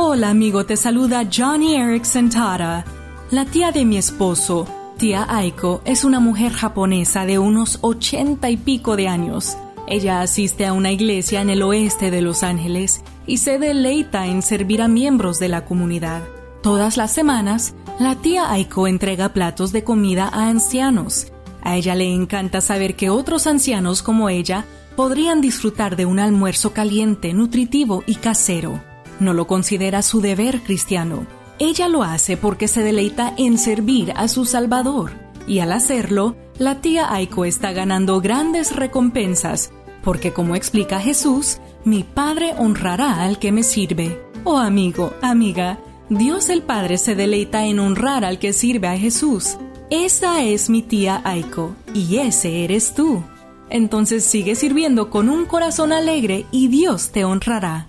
Hola amigo, te saluda Johnny Erickson Tara. La tía de mi esposo, tía Aiko, es una mujer japonesa de unos ochenta y pico de años. Ella asiste a una iglesia en el oeste de Los Ángeles y se deleita en servir a miembros de la comunidad. Todas las semanas, la tía Aiko entrega platos de comida a ancianos. A ella le encanta saber que otros ancianos como ella podrían disfrutar de un almuerzo caliente, nutritivo y casero. No lo considera su deber cristiano. Ella lo hace porque se deleita en servir a su Salvador. Y al hacerlo, la tía Aiko está ganando grandes recompensas, porque como explica Jesús, mi Padre honrará al que me sirve. Oh amigo, amiga, Dios el Padre se deleita en honrar al que sirve a Jesús. Esa es mi tía Aiko y ese eres tú. Entonces sigue sirviendo con un corazón alegre y Dios te honrará.